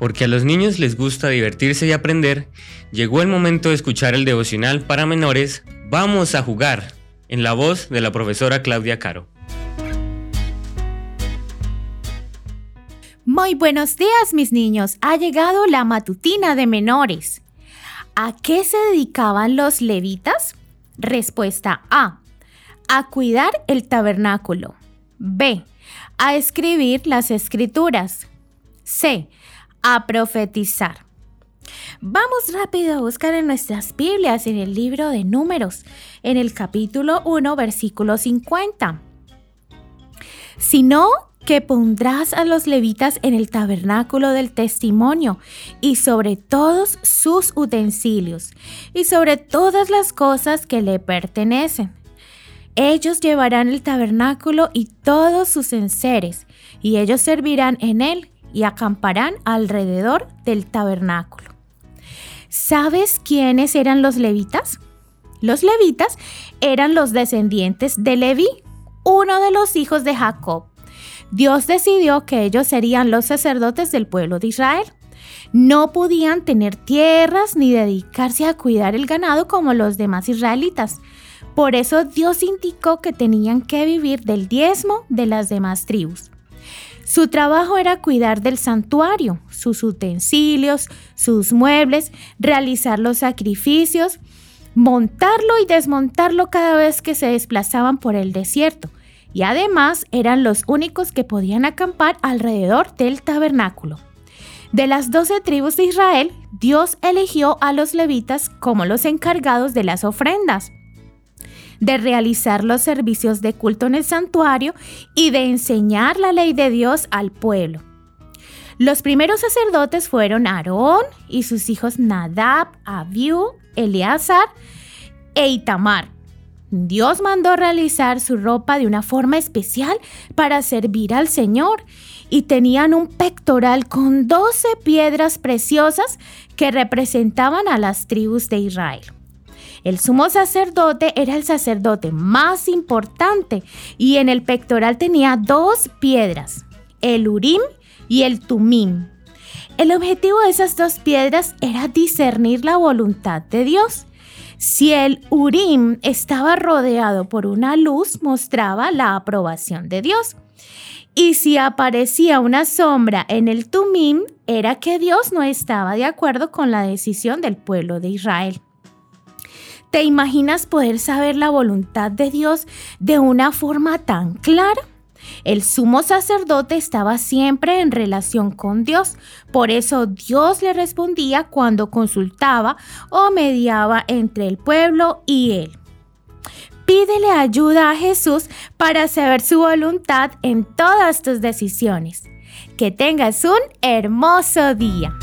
porque a los niños les gusta divertirse y aprender, llegó el momento de escuchar el devocional para menores Vamos a jugar, en la voz de la profesora Claudia Caro. Muy buenos días mis niños, ha llegado la matutina de menores. ¿A qué se dedicaban los levitas? Respuesta A. A cuidar el tabernáculo. B. A escribir las escrituras. C. A profetizar. Vamos rápido a buscar en nuestras Biblias en el libro de Números, en el capítulo 1, versículo 50. Sino que pondrás a los levitas en el tabernáculo del testimonio y sobre todos sus utensilios y sobre todas las cosas que le pertenecen. Ellos llevarán el tabernáculo y todos sus enseres, y ellos servirán en él y acamparán alrededor del tabernáculo. ¿Sabes quiénes eran los levitas? Los levitas eran los descendientes de Leví, uno de los hijos de Jacob. Dios decidió que ellos serían los sacerdotes del pueblo de Israel. No podían tener tierras ni dedicarse a cuidar el ganado como los demás israelitas. Por eso Dios indicó que tenían que vivir del diezmo de las demás tribus. Su trabajo era cuidar del santuario, sus utensilios, sus muebles, realizar los sacrificios, montarlo y desmontarlo cada vez que se desplazaban por el desierto. Y además eran los únicos que podían acampar alrededor del tabernáculo. De las doce tribus de Israel, Dios eligió a los levitas como los encargados de las ofrendas de realizar los servicios de culto en el santuario y de enseñar la ley de Dios al pueblo. Los primeros sacerdotes fueron Aarón y sus hijos Nadab, Abiú, Eleazar e Itamar. Dios mandó realizar su ropa de una forma especial para servir al Señor y tenían un pectoral con 12 piedras preciosas que representaban a las tribus de Israel. El sumo sacerdote era el sacerdote más importante y en el pectoral tenía dos piedras, el Urim y el Tumim. El objetivo de esas dos piedras era discernir la voluntad de Dios. Si el Urim estaba rodeado por una luz, mostraba la aprobación de Dios. Y si aparecía una sombra en el Tumim, era que Dios no estaba de acuerdo con la decisión del pueblo de Israel. ¿Te imaginas poder saber la voluntad de Dios de una forma tan clara? El sumo sacerdote estaba siempre en relación con Dios, por eso Dios le respondía cuando consultaba o mediaba entre el pueblo y él. Pídele ayuda a Jesús para saber su voluntad en todas tus decisiones. Que tengas un hermoso día.